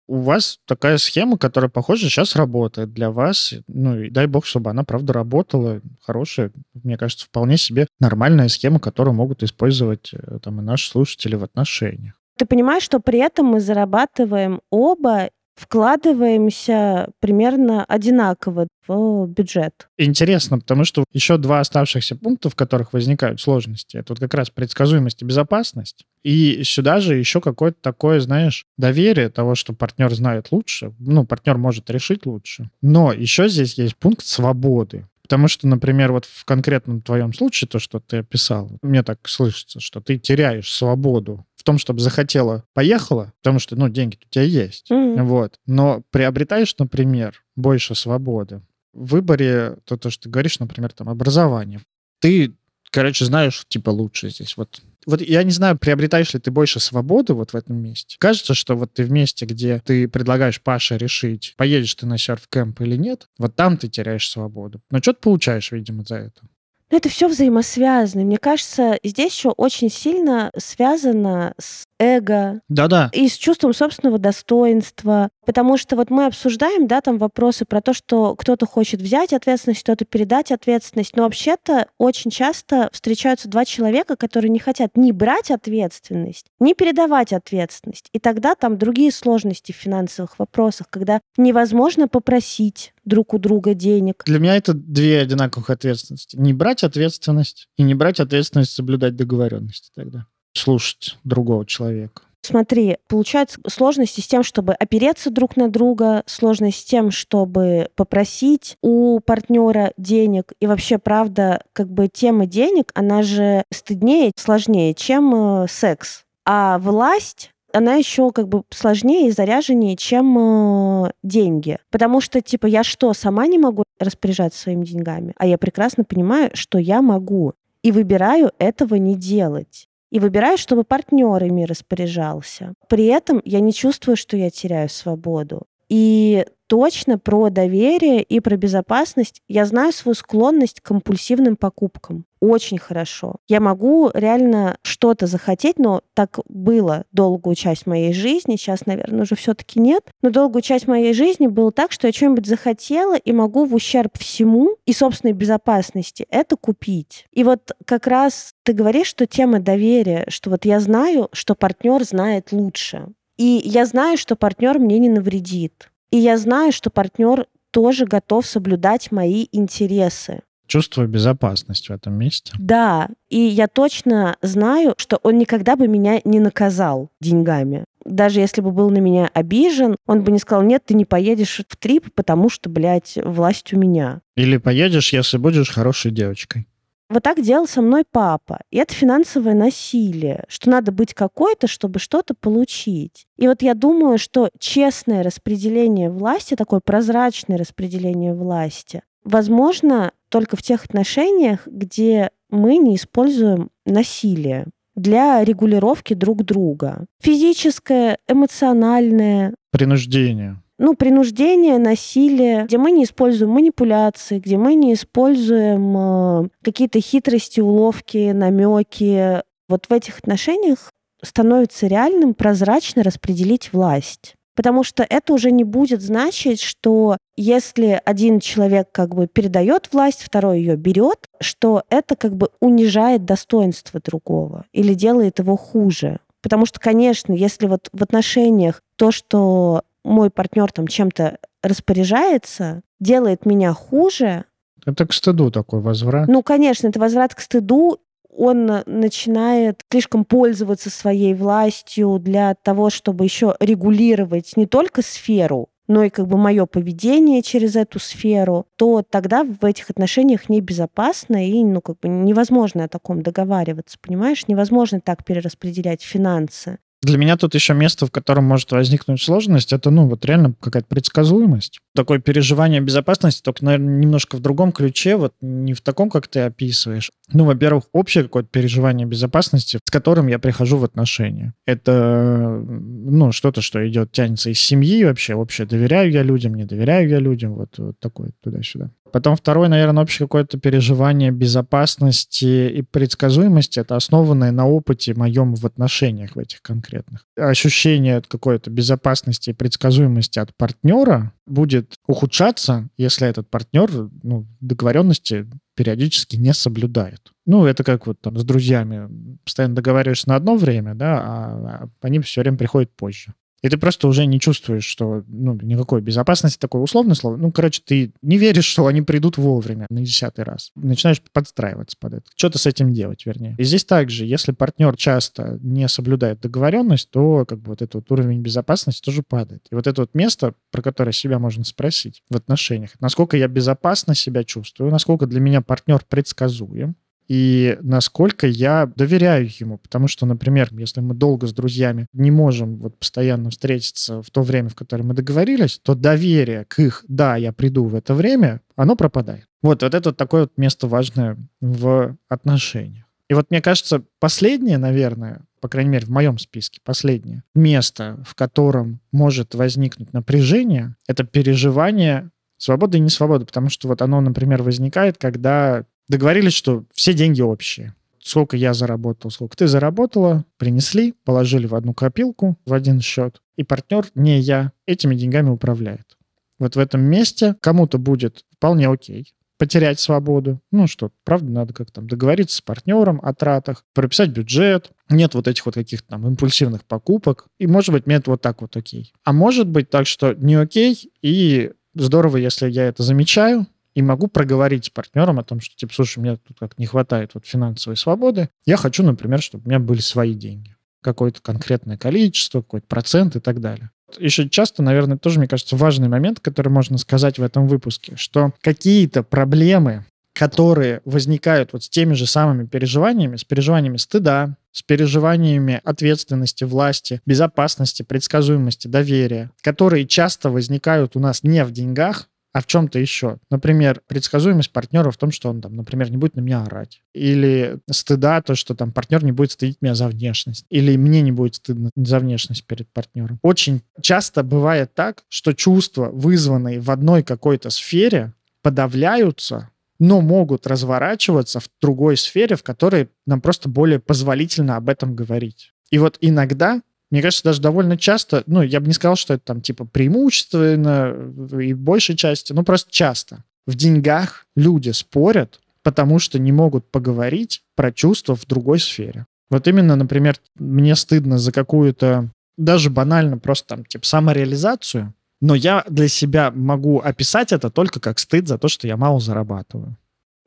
S2: У вас такая схема, которая, похоже, сейчас работает для вас. Ну, и дай бог, чтобы она, правда, работала. Хорошая, мне кажется, вполне себе нормальная схема, которую могут использовать э, там и наши слушатели в отношениях.
S1: Ты понимаешь, что при этом мы зарабатываем оба вкладываемся примерно одинаково в бюджет.
S2: Интересно, потому что еще два оставшихся пункта, в которых возникают сложности, это вот как раз предсказуемость и безопасность. И сюда же еще какое-то такое, знаешь, доверие того, что партнер знает лучше, ну, партнер может решить лучше. Но еще здесь есть пункт свободы. Потому что, например, вот в конкретном твоем случае, то, что ты описал, мне так слышится, что ты теряешь свободу том, чтобы захотела, поехала, потому что, ну, деньги у тебя есть, mm-hmm. вот. Но приобретаешь, например, больше свободы в выборе, то, то, что ты говоришь, например, там, образование. Ты, короче, знаешь, типа, лучше здесь. Вот вот я не знаю, приобретаешь ли ты больше свободы вот в этом месте. Кажется, что вот ты в месте, где ты предлагаешь Паше решить, поедешь ты на серф-кэмп или нет, вот там ты теряешь свободу. Но что ты получаешь, видимо, за это.
S1: Но это все взаимосвязано. Мне кажется, здесь еще очень сильно связано с эго
S2: Да-да.
S1: и с чувством собственного достоинства. Потому что вот мы обсуждаем, да, там вопросы про то, что кто-то хочет взять ответственность, кто-то передать ответственность. Но вообще-то очень часто встречаются два человека, которые не хотят ни брать ответственность, ни передавать ответственность. И тогда там другие сложности в финансовых вопросах, когда невозможно попросить друг у друга денег.
S2: Для меня это две одинаковых ответственности. Не брать ответственность и не брать ответственность соблюдать договоренности тогда. Слушать другого человека.
S1: Смотри, получается сложности с тем, чтобы опереться друг на друга, сложность с тем, чтобы попросить у партнера денег. И вообще, правда, как бы тема денег, она же стыднее, сложнее, чем э, секс. А власть она еще как бы сложнее и заряженнее, чем э, деньги. Потому что, типа, я что, сама не могу распоряжаться своими деньгами? А я прекрасно понимаю, что я могу. И выбираю этого не делать. И выбираю, чтобы партнер ими распоряжался. При этом я не чувствую, что я теряю свободу. И точно про доверие и про безопасность я знаю свою склонность к компульсивным покупкам. Очень хорошо. Я могу реально что-то захотеть, но так было долгую часть моей жизни. Сейчас, наверное, уже все-таки нет. Но долгую часть моей жизни было так, что я что-нибудь захотела и могу в ущерб всему и собственной безопасности это купить. И вот как раз ты говоришь, что тема доверия, что вот я знаю, что партнер знает лучше. И я знаю, что партнер мне не навредит. И я знаю, что партнер тоже готов соблюдать мои интересы.
S2: Чувствую безопасность в этом месте.
S1: Да, и я точно знаю, что он никогда бы меня не наказал деньгами. Даже если бы был на меня обижен, он бы не сказал, нет, ты не поедешь в трип, потому что, блядь, власть у меня.
S2: Или поедешь, если будешь хорошей девочкой.
S1: Вот так делал со мной папа. И это финансовое насилие, что надо быть какой-то, чтобы что-то получить. И вот я думаю, что честное распределение власти, такое прозрачное распределение власти, возможно только в тех отношениях, где мы не используем насилие для регулировки друг друга. Физическое, эмоциональное.
S2: Принуждение.
S1: Ну, принуждение, насилие, где мы не используем манипуляции, где мы не используем э, какие-то хитрости, уловки, намеки. Вот в этих отношениях становится реальным прозрачно распределить власть. Потому что это уже не будет значить, что если один человек как бы передает власть, второй ее берет, что это как бы унижает достоинство другого или делает его хуже. Потому что, конечно, если вот в отношениях то, что мой партнер там чем-то распоряжается, делает меня хуже.
S2: Это к стыду такой возврат.
S1: Ну, конечно, это возврат к стыду, он начинает слишком пользоваться своей властью для того, чтобы еще регулировать не только сферу, но и как бы мое поведение через эту сферу, то тогда в этих отношениях небезопасно и ну, как бы невозможно о таком договариваться, понимаешь? Невозможно так перераспределять финансы.
S2: Для меня тут еще место, в котором может возникнуть сложность, это, ну, вот реально какая-то предсказуемость. Такое переживание безопасности, только, наверное, немножко в другом ключе, вот не в таком, как ты описываешь. Ну, во-первых, общее какое-то переживание безопасности, с которым я прихожу в отношения. Это, ну, что-то, что идет, тянется из семьи вообще, общее доверяю я людям, не доверяю я людям, вот, вот такое туда-сюда. Потом второе, наверное, общее какое-то переживание безопасности и предсказуемости. Это основанное на опыте моем в отношениях в этих конкретных. Ощущение какой-то безопасности и предсказуемости от партнера будет ухудшаться, если этот партнер ну, договоренности периодически не соблюдает. Ну, это как вот там с друзьями. Постоянно договариваешься на одно время, да, а они все время приходят позже. И ты просто уже не чувствуешь, что ну, никакой безопасности, такое условное слово. Ну, короче, ты не веришь, что они придут вовремя на десятый раз. Начинаешь подстраиваться под это. Что-то с этим делать, вернее. И здесь также, если партнер часто не соблюдает договоренность, то как бы вот этот вот уровень безопасности тоже падает. И вот это вот место, про которое себя можно спросить в отношениях, насколько я безопасно себя чувствую, насколько для меня партнер предсказуем, и насколько я доверяю ему. Потому что, например, если мы долго с друзьями не можем вот постоянно встретиться в то время, в которое мы договорились, то доверие к их «да, я приду в это время», оно пропадает. Вот, вот это такое вот место важное в отношениях. И вот мне кажется, последнее, наверное, по крайней мере, в моем списке, последнее место, в котором может возникнуть напряжение, это переживание свободы и несвободы, потому что вот оно, например, возникает, когда договорились, что все деньги общие. Сколько я заработал, сколько ты заработала, принесли, положили в одну копилку, в один счет. И партнер, не я, этими деньгами управляет. Вот в этом месте кому-то будет вполне окей потерять свободу. Ну что, правда, надо как там договориться с партнером о тратах, прописать бюджет. Нет вот этих вот каких-то там импульсивных покупок. И может быть, мне это вот так вот окей. А может быть так, что не окей, и здорово, если я это замечаю, и могу проговорить с партнером о том, что, типа, слушай, мне тут как не хватает вот финансовой свободы. Я хочу, например, чтобы у меня были свои деньги. Какое-то конкретное количество, какой-то процент и так далее. Еще часто, наверное, тоже, мне кажется, важный момент, который можно сказать в этом выпуске, что какие-то проблемы, которые возникают вот с теми же самыми переживаниями, с переживаниями стыда, с переживаниями ответственности, власти, безопасности, предсказуемости, доверия, которые часто возникают у нас не в деньгах, а в чем-то еще. Например, предсказуемость партнера в том, что он там, например, не будет на меня орать. Или стыда, то, что там партнер не будет стыдить меня за внешность. Или мне не будет стыдно за внешность перед партнером. Очень часто бывает так, что чувства, вызванные в одной какой-то сфере, подавляются но могут разворачиваться в другой сфере, в которой нам просто более позволительно об этом говорить. И вот иногда мне кажется, даже довольно часто, ну, я бы не сказал, что это там типа преимущественно и большей части, ну, просто часто. В деньгах люди спорят, потому что не могут поговорить про чувства в другой сфере. Вот именно, например, мне стыдно за какую-то, даже банально просто там, типа, самореализацию, но я для себя могу описать это только как стыд за то, что я мало зарабатываю.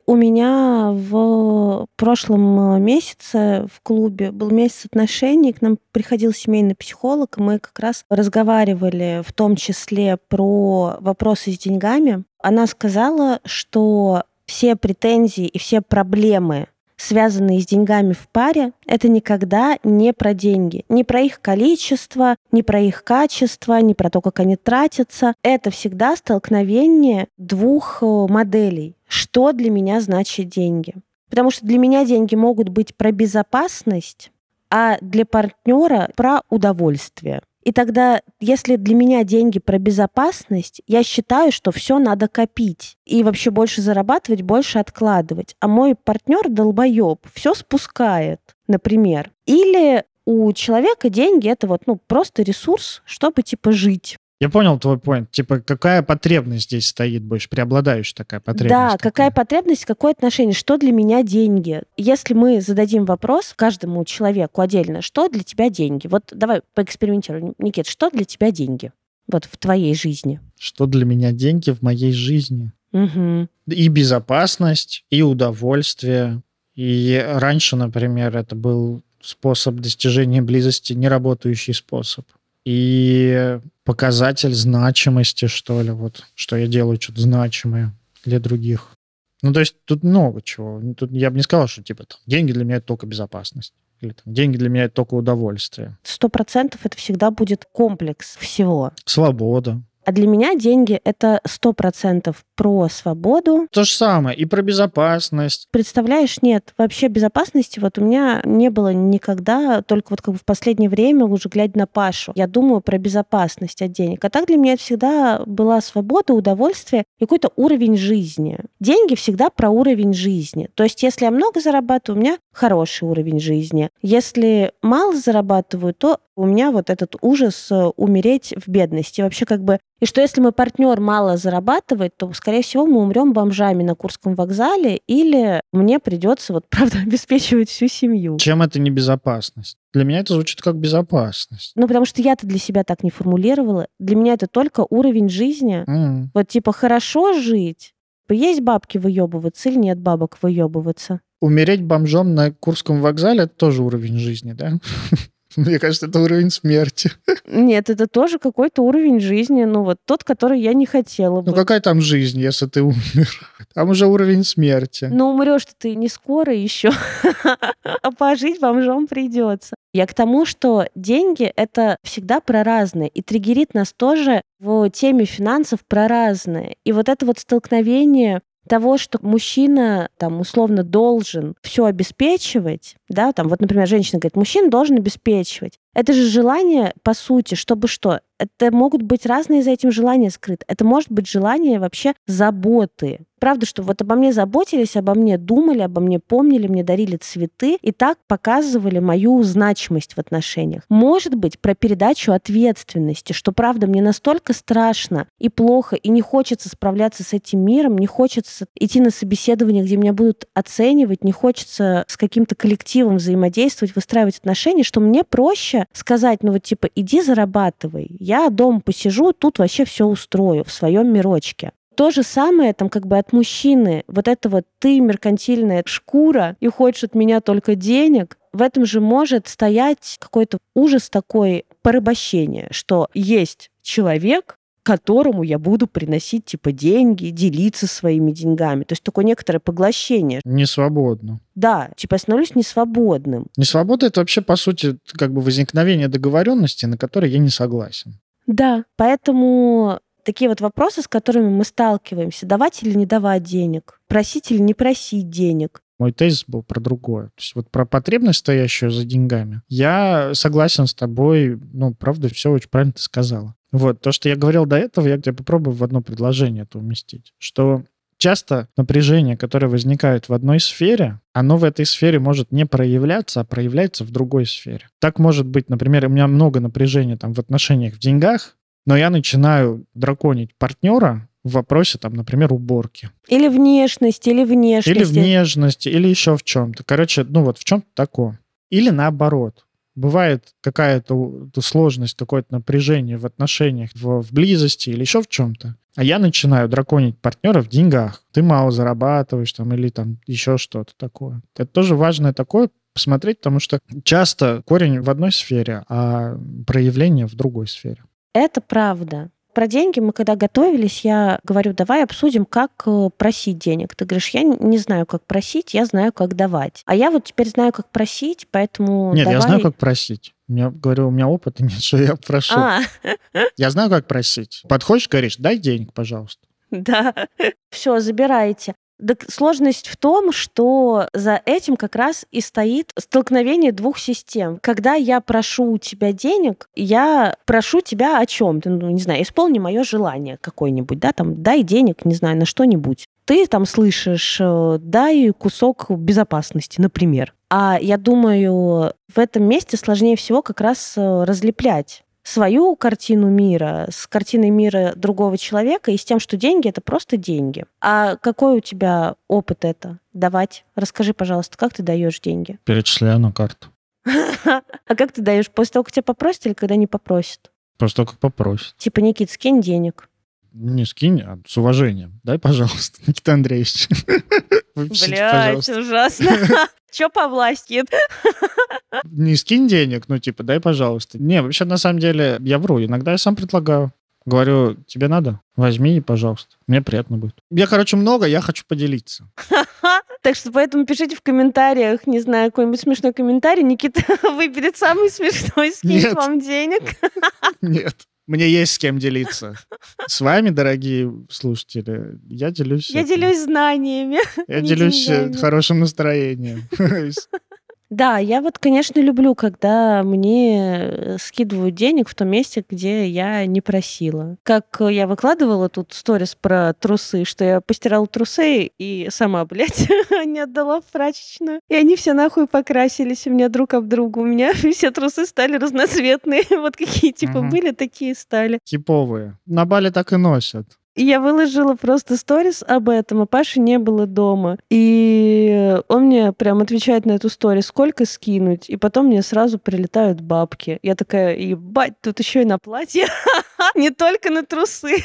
S1: У меня в прошлом э, месяце в клубе был месяц отношений, к нам приходил семейный психолог, и мы как раз разговаривали в том числе про вопросы с деньгами. Она сказала, что все претензии и все проблемы связанные с деньгами в паре, это никогда не про деньги, не про их количество, не про их качество, не про то, как они тратятся. Это всегда столкновение двух э, моделей что для меня значит деньги. Потому что для меня деньги могут быть про безопасность, а для партнера про удовольствие. И тогда, если для меня деньги про безопасность, я считаю, что все надо копить. И вообще больше зарабатывать, больше откладывать. А мой партнер долбоеб, все спускает, например. Или у человека деньги это вот, ну, просто ресурс, чтобы, типа, жить.
S2: Я понял твой point. Типа, какая потребность здесь стоит больше, преобладающая такая потребность?
S1: Да,
S2: такая.
S1: какая потребность, какое отношение, что для меня деньги? Если мы зададим вопрос каждому человеку отдельно, что для тебя деньги? Вот давай поэкспериментируем. Никит, что для тебя деньги? Вот в твоей жизни.
S2: Что для меня деньги в моей жизни?
S1: Угу.
S2: И безопасность, и удовольствие. И раньше, например, это был способ достижения близости, неработающий способ и показатель значимости, что ли, вот, что я делаю что-то значимое для других. Ну, то есть тут много чего. Ну, тут я бы не сказал, что, типа, там, деньги для меня это только безопасность. Или там, деньги для меня это только удовольствие.
S1: Сто процентов это всегда будет комплекс всего.
S2: Свобода.
S1: А для меня деньги — это сто процентов про свободу.
S2: То же самое и про безопасность.
S1: Представляешь, нет, вообще безопасности вот у меня не было никогда, только вот как бы в последнее время, уже глядя на Пашу, я думаю про безопасность от денег. А так для меня это всегда была свобода, удовольствие и какой-то уровень жизни. Деньги всегда про уровень жизни. То есть если я много зарабатываю, у меня хороший уровень жизни. Если мало зарабатываю, то у меня вот этот ужас э, умереть в бедности. Вообще как бы... И что если мой партнер мало зарабатывает, то, скорее всего, мы умрем бомжами на Курском вокзале, или мне придется, вот правда, обеспечивать всю семью.
S2: Чем это не безопасность? Для меня это звучит как безопасность.
S1: Ну, потому что я-то для себя так не формулировала. Для меня это только уровень жизни.
S2: Mm.
S1: Вот типа хорошо жить, есть бабки выебываться или нет бабок выебываться?
S2: Умереть бомжом на Курском вокзале — это тоже уровень жизни, да? Мне кажется, это уровень смерти.
S1: Нет, это тоже какой-то уровень жизни, ну вот тот, который я не хотела бы.
S2: Ну какая там жизнь, если ты умер? Там уже уровень смерти.
S1: Ну умрешь ты не скоро еще, а пожить бомжом придется. Я к тому, что деньги — это всегда про разное, и триггерит нас тоже в теме финансов про разное. И вот это вот столкновение того, что мужчина там условно должен все обеспечивать, да, там вот, например, женщина говорит, мужчина должен обеспечивать. Это же желание, по сути, чтобы что? Это могут быть разные за этим желания скрыты. Это может быть желание вообще заботы. Правда, что вот обо мне заботились, обо мне думали, обо мне помнили, мне дарили цветы и так показывали мою значимость в отношениях. Может быть, про передачу ответственности, что, правда, мне настолько страшно и плохо, и не хочется справляться с этим миром, не хочется идти на собеседование, где меня будут оценивать, не хочется с каким-то коллективом взаимодействовать, выстраивать отношения, что мне проще сказать, ну вот типа, иди зарабатывай, я дома посижу, тут вообще все устрою в своем мирочке. То же самое там как бы от мужчины. Вот это вот ты меркантильная шкура и хочешь от меня только денег. В этом же может стоять какой-то ужас такой порабощения, что есть человек, которому я буду приносить типа деньги, делиться своими деньгами. То есть такое некоторое поглощение.
S2: Несвободно.
S1: Да, типа я становлюсь несвободным.
S2: Несвобода это вообще, по сути, как бы возникновение договоренности, на которой я не согласен.
S1: Да, поэтому такие вот вопросы, с которыми мы сталкиваемся. Давать или не давать денег? Просить или не просить денег?
S2: Мой тезис был про другое. То есть вот про потребность, стоящую за деньгами. Я согласен с тобой. Ну, правда, все очень правильно ты сказала. Вот, то, что я говорил до этого, я тебе попробую в одно предложение это уместить. Что часто напряжение, которое возникает в одной сфере, оно в этой сфере может не проявляться, а проявляется в другой сфере. Так может быть, например, у меня много напряжения там в отношениях в деньгах, но я начинаю драконить партнера в вопросе, там, например, уборки.
S1: Или внешность, или внешность.
S2: Или внешности, или еще в чем-то. Короче, ну вот в чем-то такое. Или наоборот. Бывает какая-то сложность, какое-то напряжение в отношениях, в, в близости или еще в чем-то. А я начинаю драконить партнера в деньгах. Ты мало зарабатываешь там или там еще что-то такое. Это тоже важное такое посмотреть, потому что часто корень в одной сфере, а проявление в другой сфере.
S1: Это правда. Про деньги мы когда готовились, я говорю, давай обсудим, как э, просить денег. Ты говоришь, я не знаю, как просить, я знаю, как давать. А я вот теперь знаю, как просить, поэтому
S2: Нет,
S1: давай...
S2: я знаю, как просить. Я говорю, у меня опыта нет, что я прошу.
S1: А.
S2: Я знаю, как просить. Подходишь, говоришь, дай денег, пожалуйста.
S1: Да. Все, забирайте. Так сложность в том, что за этим как раз и стоит столкновение двух систем. Когда я прошу у тебя денег, я прошу тебя о чем? Ты, ну, не знаю, исполни мое желание какое-нибудь, да, там, дай денег, не знаю, на что-нибудь. Ты там слышишь, э, дай кусок безопасности, например. А я думаю, в этом месте сложнее всего как раз э, разлеплять свою картину мира с картиной мира другого человека и с тем, что деньги это просто деньги. А какой у тебя опыт это давать? Расскажи, пожалуйста, как ты даешь деньги?
S2: Перечисляю на карту.
S1: А как ты даешь? После того, как тебя попросят или когда не попросят?
S2: После того, как попросят.
S1: Типа, Никит, скинь денег.
S2: Не скинь, а с уважением. Дай, пожалуйста, Никита Андреевич.
S1: Блять, ужасно. Че по власти?
S2: Не скинь денег, ну, типа, дай, пожалуйста. Не, вообще, на самом деле, я вру. Иногда я сам предлагаю. Говорю, тебе надо? Возьми, пожалуйста. Мне приятно будет. Я, короче, много, я хочу поделиться.
S1: Так что поэтому пишите в комментариях, не знаю, какой-нибудь смешной комментарий. Никита выберет самый смешной, скинет вам денег.
S2: Нет. Мне есть с кем делиться. С вами, дорогие слушатели, я делюсь...
S1: Я делюсь знаниями.
S2: Я делюсь э, хорошим настроением.
S1: Да, я вот, конечно, люблю, когда мне э, скидывают денег в том месте, где я не просила. Как я выкладывала тут сторис про трусы, что я постирала трусы и сама, блядь, не отдала в прачечную. И они все нахуй покрасились у меня друг об друга. У меня все трусы стали разноцветные. Вот какие типа угу. были, такие стали.
S2: Типовые. На бале так и носят.
S1: И я выложила просто сторис об этом, а Паши не было дома. И он мне прям отвечает на эту сторис, сколько скинуть. И потом мне сразу прилетают бабки. Я такая, ебать, тут еще и на платье. Не только на трусы.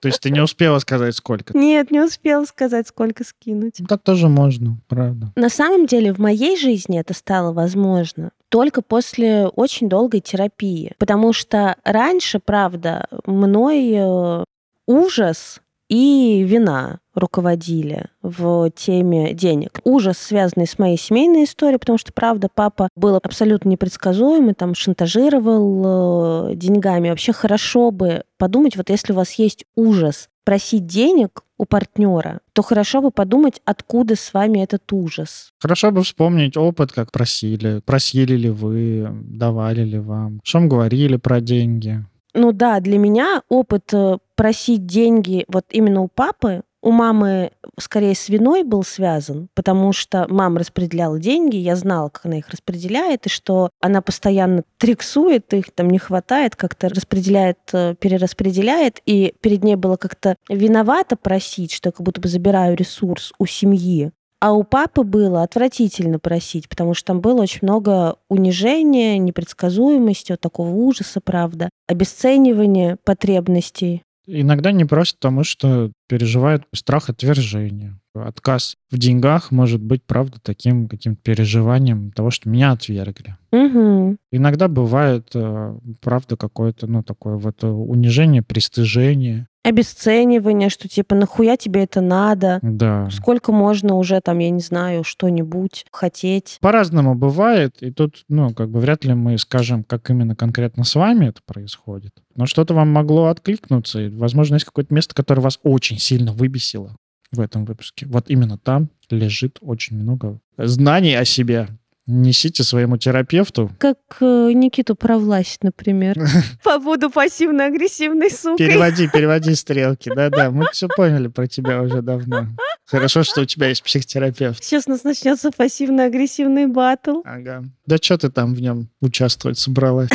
S2: То есть ты не успела сказать, сколько?
S1: Нет, не успела сказать, сколько скинуть.
S2: Ну, так тоже можно, правда.
S1: На самом деле в моей жизни это стало возможно только после очень долгой терапии. Потому что раньше, правда, мной э, ужас и вина руководили в теме денег. Ужас, связанный с моей семейной историей, потому что, правда, папа был абсолютно непредсказуемый, там шантажировал э, деньгами. Вообще хорошо бы подумать, вот если у вас есть ужас просить денег у партнера, то хорошо бы подумать, откуда с вами этот ужас.
S2: Хорошо бы вспомнить опыт, как просили. Просили ли вы, давали ли вам, что вам говорили про деньги.
S1: Ну да, для меня опыт э, просить деньги вот именно у папы, у мамы скорее с виной был связан, потому что мама распределяла деньги, я знала, как она их распределяет, и что она постоянно триксует, их там не хватает, как-то распределяет, э, перераспределяет, и перед ней было как-то виновато просить, что я как будто бы забираю ресурс у семьи. А у папы было отвратительно просить, потому что там было очень много унижения, непредсказуемости, вот такого ужаса, правда, обесценивания потребностей.
S2: Иногда не просят, потому что переживают страх отвержения. Отказ в деньгах может быть, правда, таким каким-то переживанием того, что меня отвергли.
S1: Угу.
S2: Иногда бывает, э, правда, какое-то, ну, такое вот унижение, пристыжение
S1: обесценивание, что типа нахуя тебе это надо?
S2: Да.
S1: Сколько можно уже там, я не знаю, что-нибудь хотеть?
S2: По-разному бывает, и тут, ну, как бы вряд ли мы скажем, как именно конкретно с вами это происходит. Но что-то вам могло откликнуться, и, возможно, есть какое-то место, которое вас очень сильно выбесило в этом выпуске. Вот именно там лежит очень много знаний о себе, Несите своему терапевту.
S1: Как э, Никиту про власть, например. Побуду пассивно-агрессивной сукой.
S2: Переводи, переводи стрелки. Да-да, мы все поняли про тебя уже давно. Хорошо, что у тебя есть психотерапевт.
S1: Сейчас у нас начнется пассивно-агрессивный батл.
S2: Ага. Да что ты там в нем участвовать собралась?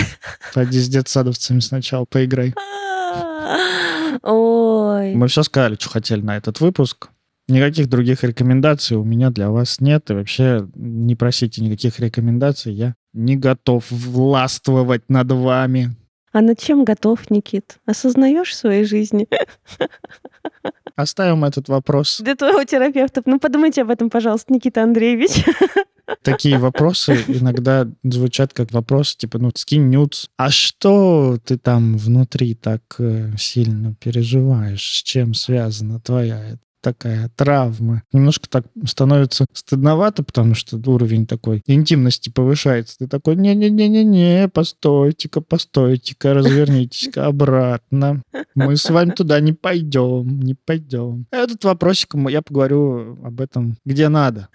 S2: Пойди с детсадовцами сначала поиграй.
S1: Ой.
S2: Мы все сказали, что хотели на этот выпуск. Никаких других рекомендаций у меня для вас нет. И вообще не просите никаких рекомендаций. Я не готов властвовать над вами.
S1: А над чем готов, Никит? Осознаешь в своей жизни?
S2: Оставим этот вопрос.
S1: Для твоего терапевта. Ну, подумайте об этом, пожалуйста, Никита Андреевич.
S2: Такие вопросы иногда звучат как вопрос, типа, ну, скинь нюц. А что ты там внутри так э, сильно переживаешь? С чем связана твоя такая травма. Немножко так становится стыдновато, потому что уровень такой интимности повышается. Ты такой, не-не-не-не-не, постойте-ка, постойте-ка, развернитесь-ка обратно. Мы с вами туда не пойдем, не пойдем. Этот вопросик я поговорю об этом где надо.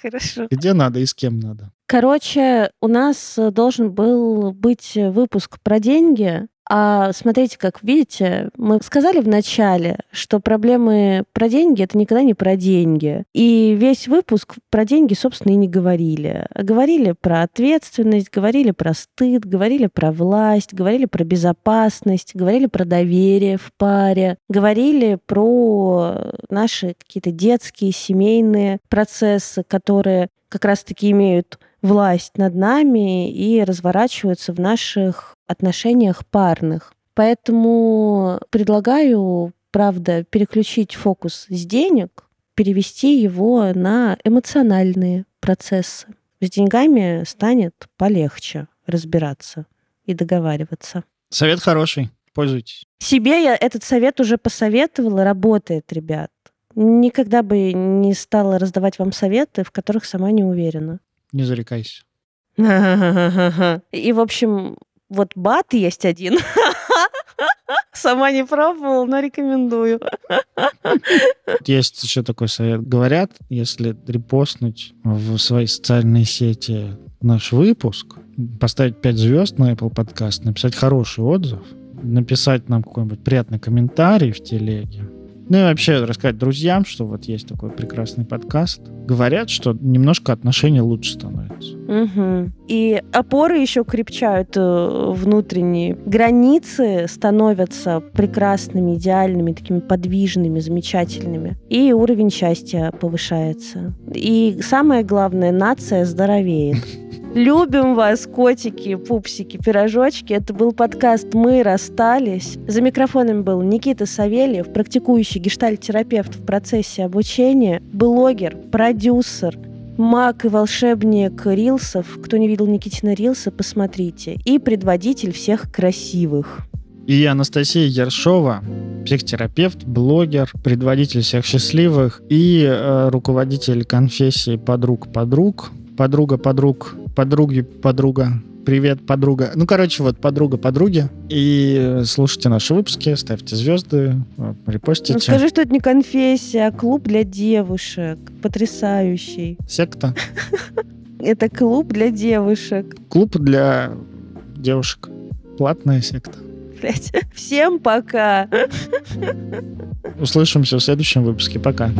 S1: Хорошо.
S2: Где надо и с кем надо.
S1: Короче, у нас должен был быть выпуск про деньги, а смотрите, как видите, мы сказали в начале, что проблемы про деньги это никогда не про деньги. И весь выпуск про деньги, собственно, и не говорили. Говорили про ответственность, говорили про стыд, говорили про власть, говорили про безопасность, говорили про доверие в паре, говорили про наши какие-то детские, семейные процессы, которые как раз-таки имеют власть над нами и разворачиваются в наших отношениях парных. Поэтому предлагаю, правда, переключить фокус с денег, перевести его на эмоциональные процессы. С деньгами станет полегче разбираться и договариваться.
S2: Совет хороший, пользуйтесь.
S1: Себе я этот совет уже посоветовала, работает, ребят. Никогда бы не стала раздавать вам советы, в которых сама не уверена.
S2: Не зарекайся.
S1: И, в общем, вот бат есть один. Сама не пробовала, но рекомендую.
S2: Есть еще такой совет. Говорят, если репостнуть в свои социальные сети наш выпуск, поставить 5 звезд на Apple Podcast, написать хороший отзыв, написать нам какой-нибудь приятный комментарий в телеге, ну и вообще рассказать друзьям, что вот есть такой прекрасный подкаст. Говорят, что немножко отношения лучше становятся.
S1: Угу. И опоры еще крепчают э, внутренние. Границы становятся прекрасными, идеальными, такими подвижными, замечательными. И уровень счастья повышается. И самое главное, нация здоровеет. Любим вас, котики, пупсики, пирожочки. Это был подкаст «Мы расстались». За микрофоном был Никита Савельев, практикующий гештальт-терапевт в процессе обучения, блогер, продюсер, маг и волшебник рилсов. Кто не видел Никитина рилса, посмотрите. И предводитель всех красивых.
S2: И Анастасия Ершова, психотерапевт, блогер, предводитель всех счастливых и э, руководитель конфессии подруг подруг, подруга подруг подруги, подруга. Привет, подруга. Ну, короче, вот подруга подруги. И слушайте наши выпуски, ставьте звезды, репостите. Ну,
S1: скажи, что это не конфессия, а клуб для девушек. Потрясающий.
S2: Секта.
S1: Это клуб для девушек.
S2: Клуб для девушек. Платная секта.
S1: Блять. Всем пока.
S2: Услышимся в следующем выпуске. Пока.